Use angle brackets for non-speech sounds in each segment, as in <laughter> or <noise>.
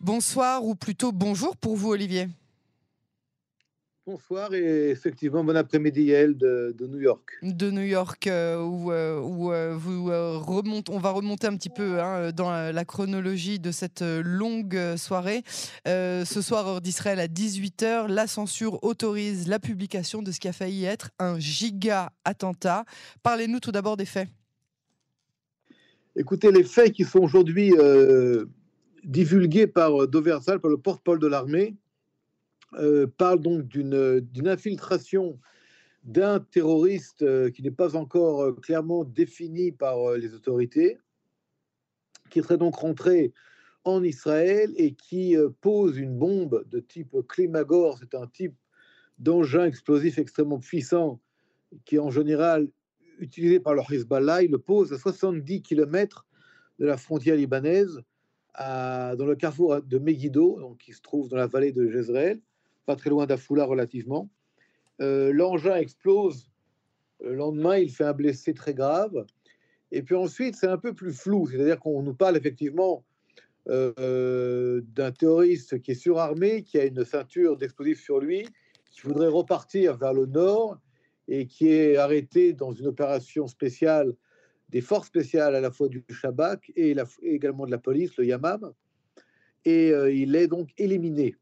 Bonsoir ou plutôt bonjour pour vous, Olivier. Bonsoir et effectivement bon après-midi Yael de, de, New York. De New York euh, où, euh, où euh, vous remonte, on va remonter un petit peu hein, dans la chronologie de cette longue soirée. ce soir heure d'Israël à 18h, la censure autorise la publication de ce qui a failli être un giga attentat. Parlez-nous tout d'abord des faits. Écoutez, les faits qui sont aujourd'hui divulgués par Doversal, par le porte-parole de l'armée, euh, parle donc d'une infiltration d'un terroriste euh, qui n'est pas encore euh, clairement défini par les autorités, qui serait donc rentré en Israël et qui pose une bombe de type Klimagor. C'est un type d'engin explosif extrêmement puissant qui est en général utilisé par le Hezbollah. Il le pose à 70 km de la frontière libanaise, dans le carrefour de Megiddo, donc qui se trouve dans la vallée de Jezreel pas très loin d'Afoula relativement. Euh, l'engin explose. Le lendemain, il fait un blessé très grave. Et puis ensuite, c'est un peu plus flou. C'est-à-dire qu'on nous parle effectivement euh, d'un terroriste qui est surarmé, qui a une ceinture d'explosifs sur lui, qui voudrait repartir vers le nord et qui est arrêté dans une opération spéciale des forces spéciales à la fois du Shabak et, également de la police, le Yamam. Et euh, il est donc éliminé.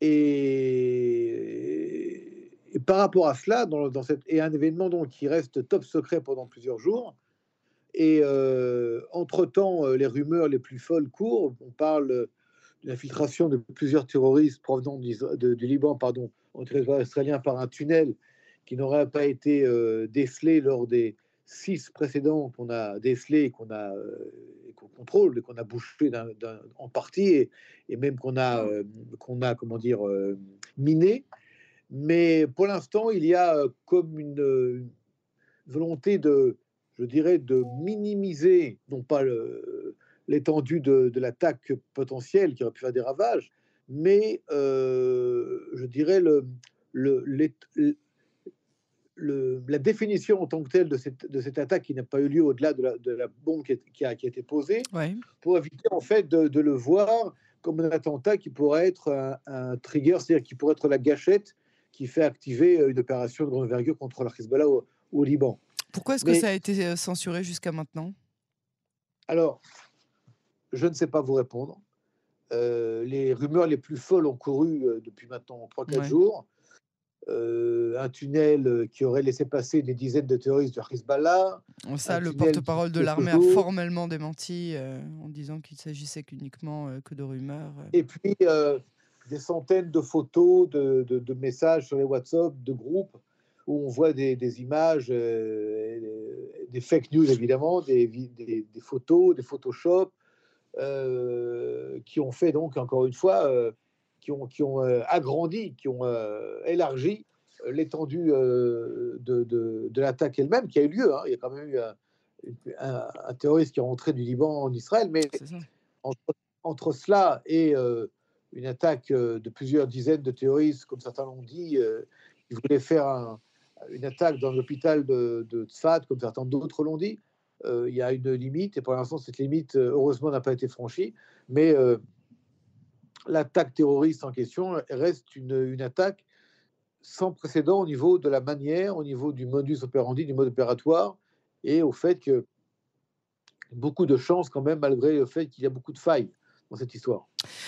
Et, par rapport à cela, dans, cette, et un événement donc, qui reste top secret pendant plusieurs jours, et euh, entre-temps, euh, les rumeurs les plus folles courent. On parle d'une infiltration de plusieurs terroristes provenant du, Liban pardon, en territoire israélien par un tunnel qui n'aurait pas été euh, décelé lors des six précédents qu'on a décelés qu'on a qu'on contrôle, qu'on a bouché en partie et, même qu'on a, euh, qu'on a, comment dire, euh, miné. Mais pour l'instant, il y a euh, comme une, volonté de, je dirais, de minimiser, non pas l'étendue de, de l'attaque potentielle qui aurait pu faire des ravages, mais je dirais le, le, la définition en tant que telle de cette, de cette attaque qui n'a pas eu lieu au-delà de la, de la, bombe qui, a, qui, a, été posée, pour éviter en fait de, le voir comme un attentat qui pourrait être un, trigger, c'est-à-dire qui pourrait être la gâchette qui fait activer une opération de grande envergure contre la Hezbollah au, au Liban. Pourquoi est-ce que ça a été euh, censuré jusqu'à maintenant? Alors, je ne sais pas vous répondre. Euh, les rumeurs les plus folles ont couru euh, depuis maintenant 3-4 jours. Euh, un tunnel euh, qui aurait laissé passer des dizaines de terroristes du Hezbollah. Ça, le porte-parole de l'armée a formellement démenti euh, en disant qu'il s'agissait uniquement que de rumeurs. Et puis, des centaines de photos, de, messages sur les WhatsApp, de groupes, où on voit des, images, des fake news évidemment, des, des photos, des Photoshop, qui ont fait donc, encore une fois, qui ont, qui ont euh, agrandi, qui ont euh, élargi euh, l'étendue de, de, l'attaque elle-même qui a eu lieu. Hein. Il y a quand même eu un, terroriste qui est rentré du Liban en Israël, mais entre, cela et une attaque de plusieurs dizaines de terroristes, comme certains l'ont dit, ils voulaient faire une attaque dans l'hôpital de, de Tzfat, comme certains d'autres l'ont dit. il y a une limite, et pour l'instant, cette limite, heureusement, n'a pas été franchie. Mais l'attaque terroriste en question reste une, attaque sans précédent au niveau de la manière, au niveau du modus operandi, du mode opératoire, et au fait que beaucoup de chance quand même, malgré le fait qu'il y a beaucoup de failles dans cette histoire.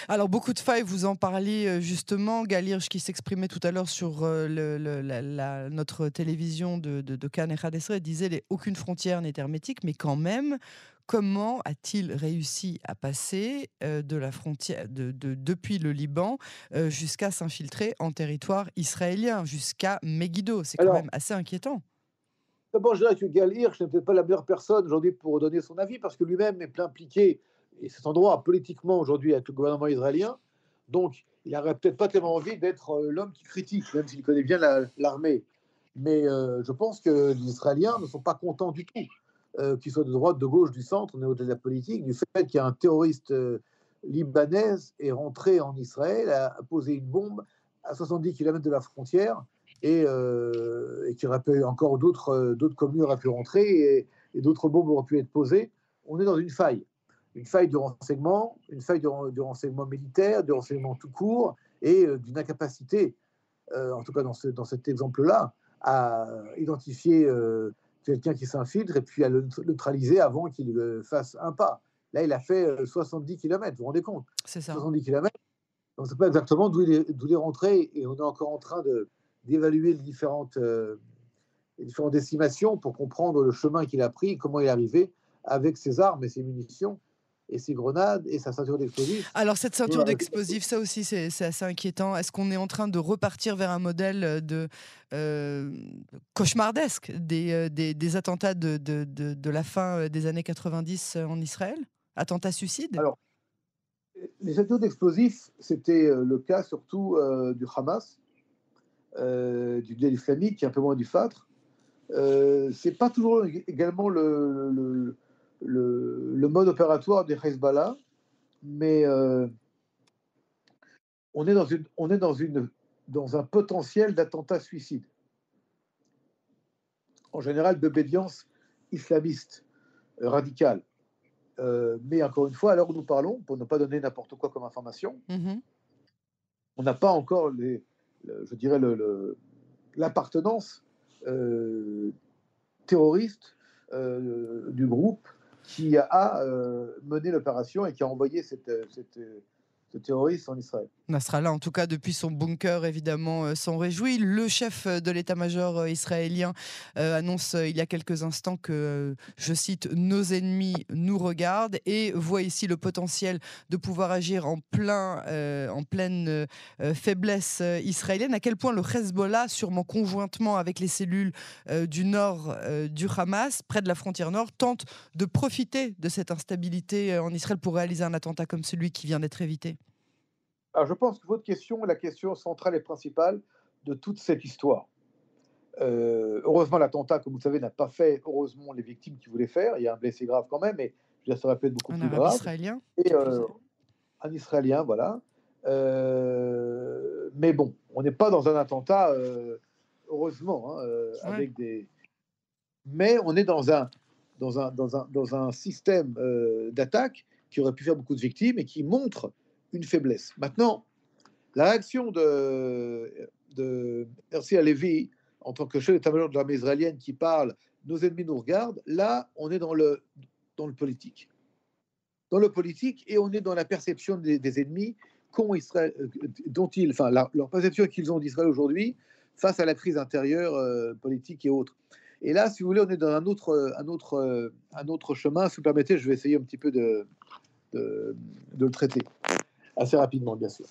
Alors, beaucoup de failles, vous en parliez euh, justement. Galirge qui s'exprimait tout à l'heure sur euh, notre télévision de, de, de Cannes et disait aucune frontière n'est hermétique, mais quand même, Comment a-t-il réussi à passer euh, de la frontière, de, depuis le Liban euh, jusqu'à s'infiltrer en territoire israélien, jusqu'à Megiddo? C'est quand même assez inquiétant. D'abord, je dirais que Gal Hirsch n'est peut-être pas la meilleure personne aujourd'hui pour donner son avis, parce que lui-même est plein impliqué, et cet endroit politiquement aujourd'hui avec le gouvernement israélien. Donc, il n'aurait peut-être pas tellement envie d'être euh, l'homme qui critique, même s'il connaît bien l'armée. Mais je pense que les Israéliens ne sont pas contents du tout euh, qu'il soit de droite, de gauche, du centre, on est au-delà de la politique, du fait qu'il y a un terroriste euh, libanais est rentré en Israël, a, posé une bombe à 70 km de la frontière et, euh, et qu'il aurait pu, encore d'autres, d'autres communes auraient pu rentrer et, d'autres bombes auraient pu être posées. On est dans une faille. une faille du renseignement, une faille du, renseignement militaire, du renseignement tout court, et d'une incapacité, en tout cas dans, dans cet exemple-là, à identifier quelqu'un qui s'infiltre et puis à le neutraliser avant qu'il fasse un pas. Là, il a fait 70 km, vous vous rendez compte? C'est ça. 70 km. On ne sait pas exactement d'où il, est, rentré et on est encore en train d'évaluer les différentes, les différentes estimations pour comprendre le chemin qu'il a pris, comment il est arrivé avec ses armes et ses munitions et ses grenades et sa ceinture d'explosifs. Alors cette ceinture d'explosifs, ça aussi c'est assez inquiétant. Est-ce qu'on est en train de repartir vers un modèle de euh, cauchemardesque des, euh, des, des attentats de, de, de, la fin euh, des années 90 en Israël? Attentats suicides? Alors, les ceintures d'explosifs, c'était le cas surtout du Hamas, du Bled islamique, qui est un peu moins du Fatre. Euh, c'est pas toujours également le, le le, mode opératoire des Hezbollah, mais euh, on est, dans, une, on est dans, une, dans un potentiel d'attentat suicide. En général, d'obédience islamiste euh, radicale. Euh, mais encore une fois, où nous parlons, pour ne pas donner n'importe quoi comme information, mm-hmm. on n'a pas encore, les, je dirais, l'appartenance terroriste du groupe qui a euh, mené l'opération et qui a envoyé cette, cette, ce terroriste en Israël. Nasrallah, en tout cas, depuis son bunker, évidemment, euh, s'en réjouit. Le chef de l'état-major euh, israélien annonce il y a quelques instants que, je cite, nos ennemis nous regardent et voit ici le potentiel de pouvoir agir en, plein, en pleine faiblesse israélienne. À quel point le Hezbollah, sûrement conjointement avec les cellules du nord du Hamas, près de la frontière nord, tente de profiter de cette instabilité en Israël pour réaliser un attentat comme celui qui vient d'être évité? Alors, je pense que votre question est la question centrale et principale de toute cette histoire. Euh, heureusement, l'attentat, comme vous le savez, n'a pas fait, heureusement, les victimes qui voulaient faire. Il y a un blessé grave quand même, mais je ça aurait pu être beaucoup plus grave. Un Israélien et, euh, Un Israélien, voilà. Euh, mais bon, on n'est pas dans un attentat, heureusement, hein, avec des. Mais on est dans un, dans un, dans un, dans un système d'attaque qui aurait pu faire beaucoup de victimes et qui montre une faiblesse. Maintenant, la réaction de, de Herzi Alevi, en tant que chef d'état-major de l'armée israélienne qui parle nos ennemis nous regardent, là, on est dans le, dans le politique. Dans le politique, et on est dans la perception des, ennemis Israël, euh, dont ils, enfin, leur perception qu'ils ont d'Israël aujourd'hui face à la crise intérieure, euh, politique et autres. Et là, si vous voulez, on est dans un autre, un autre, un autre chemin. Si vous permettez, je vais essayer un petit peu de, de le traiter assez rapidement, bien sûr.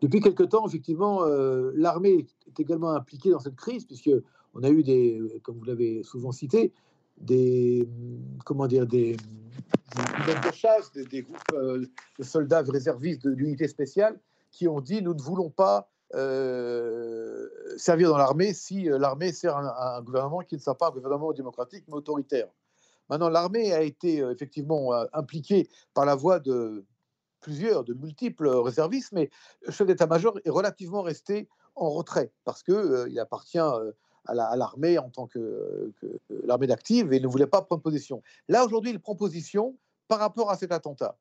Depuis quelque temps, effectivement, euh, l'armée est également impliquée dans cette crise, puisque on a eu des, comme vous l'avez souvent cité, des, comment dire, des, groupes euh, de soldats réservistes de l'unité spéciale qui ont dit nous ne voulons pas euh, servir dans l'armée si l'armée sert un, un, gouvernement qui ne soit pas un gouvernement démocratique mais autoritaire. Maintenant, l'armée a été effectivement impliquée par la voie de plusieurs, de multiples réservistes, mais le chef d'état-major est relativement resté en retrait parce qu'il euh, appartient euh, à l'armée en tant que, l'armée d'active et ne voulait pas prendre position. Là, aujourd'hui, il prend position par rapport à cet attentat.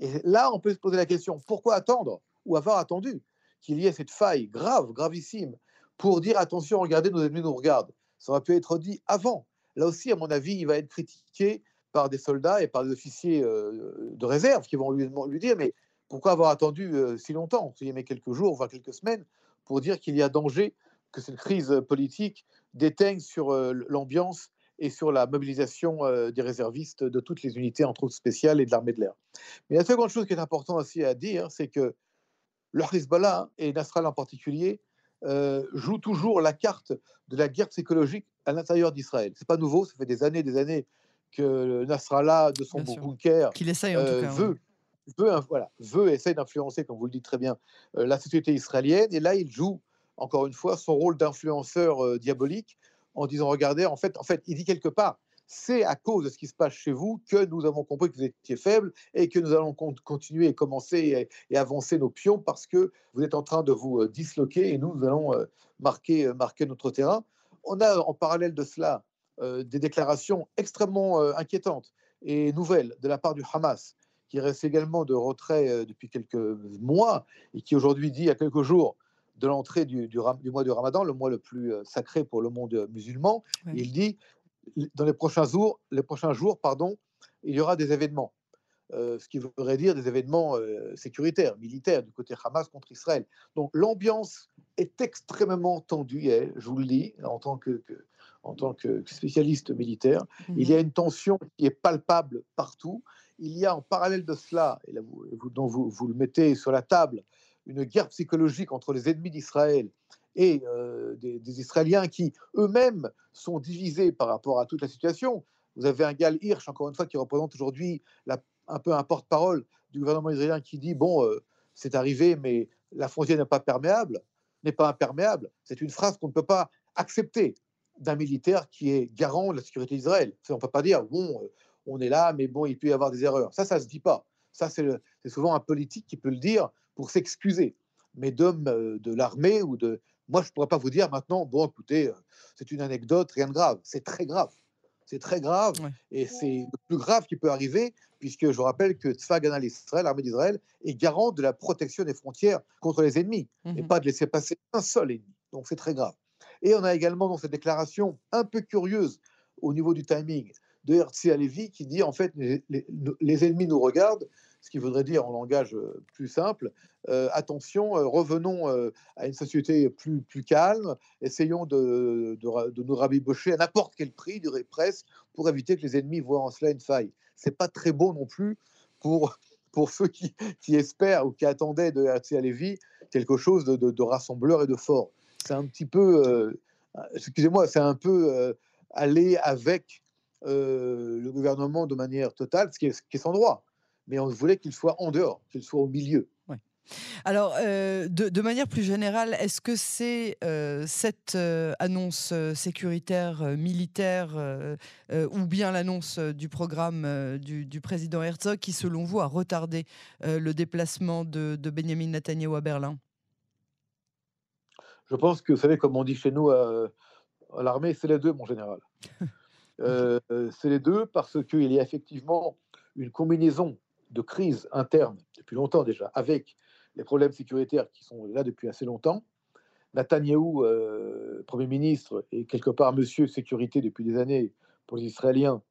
Et là, on peut se poser la question, pourquoi attendre ou avoir attendu qu'il y ait cette faille grave, gravissime, pour dire attention, regardez, nos ennemis nous regardent? Ça aurait pu être dit avant. Là aussi, à mon avis, il va être critiqué par des soldats et par des officiers euh, de réserve qui vont lui, dire mais pourquoi avoir attendu euh, si longtemps, il y a quelques jours, voire quelques semaines, pour dire qu'il y a danger que cette crise politique déteigne sur euh, l'ambiance et sur la mobilisation des réservistes de toutes les unités, entre autres spéciales, et de l'armée de l'air. Mais la seconde chose qui est importante aussi à dire, c'est que le Hezbollah, et Nasrallah en particulier, jouent toujours la carte de la guerre psychologique à l'intérieur d'Israël. C'est pas nouveau, ça fait des années, des années que Nasrallah, de son bunker, qu'il essaye en tout euh, cas, veut, veut, voilà, veut essayer d'influencer, comme vous le dites très bien, euh, la société israélienne. Et là, il joue, encore une fois, son rôle d'influenceur euh, diabolique en disant, regardez, en fait, en fait, il dit quelque part, c'est à cause de ce qui se passe chez vous que nous avons compris que vous étiez faible et que nous allons continuer et commencer et, avancer nos pions parce que vous êtes en train de vous disloquer et nous, nous allons marquer, marquer notre terrain. On a en parallèle de cela des déclarations extrêmement euh, inquiétantes et nouvelle de la part du Hamas, qui reste également de retrait depuis quelques mois et qui aujourd'hui dit, à quelques jours de l'entrée du, du, mois du Ramadan, le mois le plus sacré pour le monde musulman, il dit dans les prochains jours, les prochains jours pardon, il y aura des événements. ce qui voudrait dire des événements sécuritaires, militaires, du côté Hamas contre Israël. Donc l'ambiance est extrêmement tendue, je vous le dis, en tant que, en tant que spécialiste militaire. Il y a mmh une tension qui est palpable partout. Il y a en parallèle de cela, et là, vous, dont vous, vous, le mettez sur la table, une guerre psychologique entre les ennemis d'Israël et des, des, Israéliens qui eux-mêmes sont divisés par rapport à toute la situation. Vous avez un Gal Hirsch, encore une fois, qui représente aujourd'hui un peu un porte-parole du gouvernement israélien qui dit Bon, c'est arrivé, mais la frontière n'est pas perméable, n'est pas imperméable. C'est une phrase qu'on ne peut pas accepter d'un militaire qui est garant de la sécurité d'Israël. On ne peut pas dire, bon, euh, on est là, mais bon, il peut y avoir des erreurs. Ça, ça ne se dit pas. Ça, c'est souvent un politique qui peut le dire pour s'excuser. Mais d'hommes euh, de l'armée ou de... Moi, je ne pourrais pas vous dire maintenant, bon, écoutez, euh, c'est une anecdote, rien de grave. C'est très grave. C'est très grave. Et c'est le plus grave qui peut arriver, puisque je vous rappelle que Tzfagana Israël, l'armée d'Israël, est garante de la protection des frontières contre les ennemis, et mmh pas de laisser passer un seul ennemi. Donc c'est très grave. Et on a également dans cette déclaration un peu curieuse au niveau du timing de Herzl Alevi qui dit en fait les, ennemis nous regardent, ce qui voudrait dire en langage euh, plus simple, euh, attention, euh, revenons à une société plus, plus calme, essayons de, de, nous rabibocher à n'importe quel prix, du presse, pour éviter que les ennemis voient en cela une faille. C'est pas très beau non plus pour, pour ceux qui, qui espèrent ou qui attendaient de Herzl Alevi quelque chose de, de rassembleur et de fort c'est un petit peu, euh, excusez-moi, c'est un peu euh, aller avec euh, le gouvernement de manière totale, ce qui est, sans droit. Mais on voulait qu'il soit en dehors, qu'il soit au milieu. Alors, de, manière plus générale, est-ce que c'est cette annonce sécuritaire, militaire, ou bien l'annonce du programme du, président Herzog qui, selon vous, a retardé le déplacement de, de Benjamin Netanyahu à Berlin? Je pense que, vous savez, comme on dit chez nous à, l'armée, c'est les deux, mon général. <laughs> Euh, c'est les deux parce qu'il y a effectivement une combinaison de crises internes depuis longtemps déjà, avec les problèmes sécuritaires qui sont là depuis assez longtemps. Netanyahou, euh, Premier ministre, et quelque part Monsieur Sécurité depuis des années pour les Israéliens,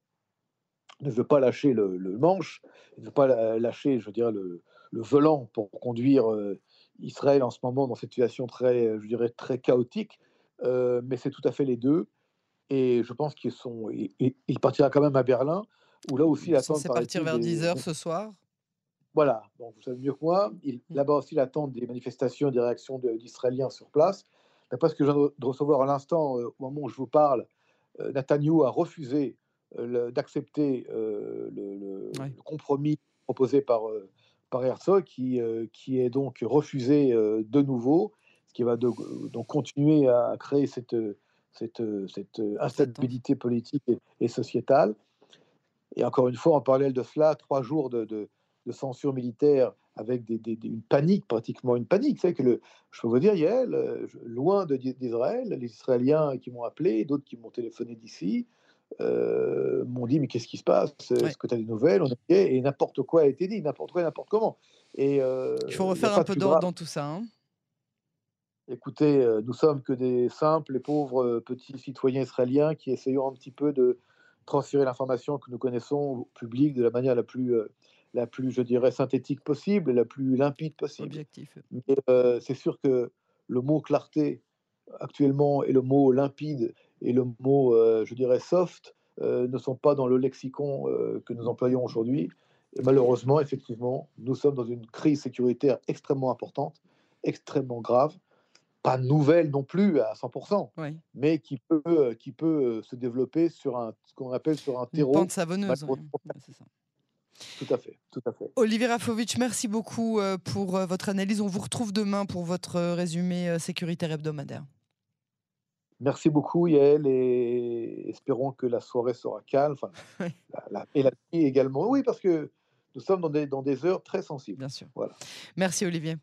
ne veut pas lâcher le, manche, ne veut pas lâcher, je dirais, le, le volant pour conduire euh, Israël en ce moment dans cette situation très, je dirais, très chaotique, euh, mais c'est tout à fait les deux. Et je pense qu'ils sont, il, partira quand même à Berlin, où là aussi l'attente. C'est partir vers 10 h ce soir. Voilà, donc vous savez mieux que moi. Il, mmh. Là-bas aussi l'attente des manifestations, des réactions d'Israéliens sur place. D'après ce que je viens de recevoir à l'instant, euh, au moment où je vous parle, euh, Netanyahu a refusé d'accepter le, le, compromis proposé par par Herzog, qui, euh, qui est donc refusé euh, de nouveau, ce qui va donc continuer à créer cette, cette, cette instabilité politique et, sociétale. Et encore une fois, en parallèle de cela, trois jours de, de, censure militaire avec des, une panique, pratiquement une panique. C'est que le, je peux vous dire, Yael, euh, loin d'Israël, les Israéliens qui m'ont appelé, d'autres qui m'ont téléphoné d'ici, euh, m'ont dit mais qu'est-ce qui se passe? Est-ce que tu as des nouvelles? Et n'importe quoi a été dit, n'importe quoi, n'importe comment. Et, euh, Il faut refaire un peu d'ordre dans tout ça. Hein. Écoutez, euh, nous sommes que des simples et pauvres petits citoyens israéliens qui essayons un petit peu de transférer l'information que nous connaissons au public de la manière la plus, la plus je dirais, synthétique possible, la plus limpide possible. Objectif. c'est sûr que le mot clarté actuellement et le mot limpide et le mot, euh, je dirais, soft euh, ne sont pas dans le lexicon euh, que nous employons aujourd'hui. Et malheureusement, effectivement, nous sommes dans une crise sécuritaire extrêmement importante, extrêmement grave, pas nouvelle non plus à 100%, mais qui peut, qui peut se développer sur un, ce qu'on appelle sur un terreau. Une pente savonneuse. ça. Tout à fait, tout à fait. Olivier Rafovitch, merci beaucoup pour votre analyse. On vous retrouve demain pour votre résumé sécuritaire hebdomadaire. Merci beaucoup Yael et espérons que la soirée sera calme. Enfin, <laughs> et la nuit également. Oui, parce que nous sommes dans des, dans des heures très sensibles. Bien sûr. Voilà. Merci Olivier.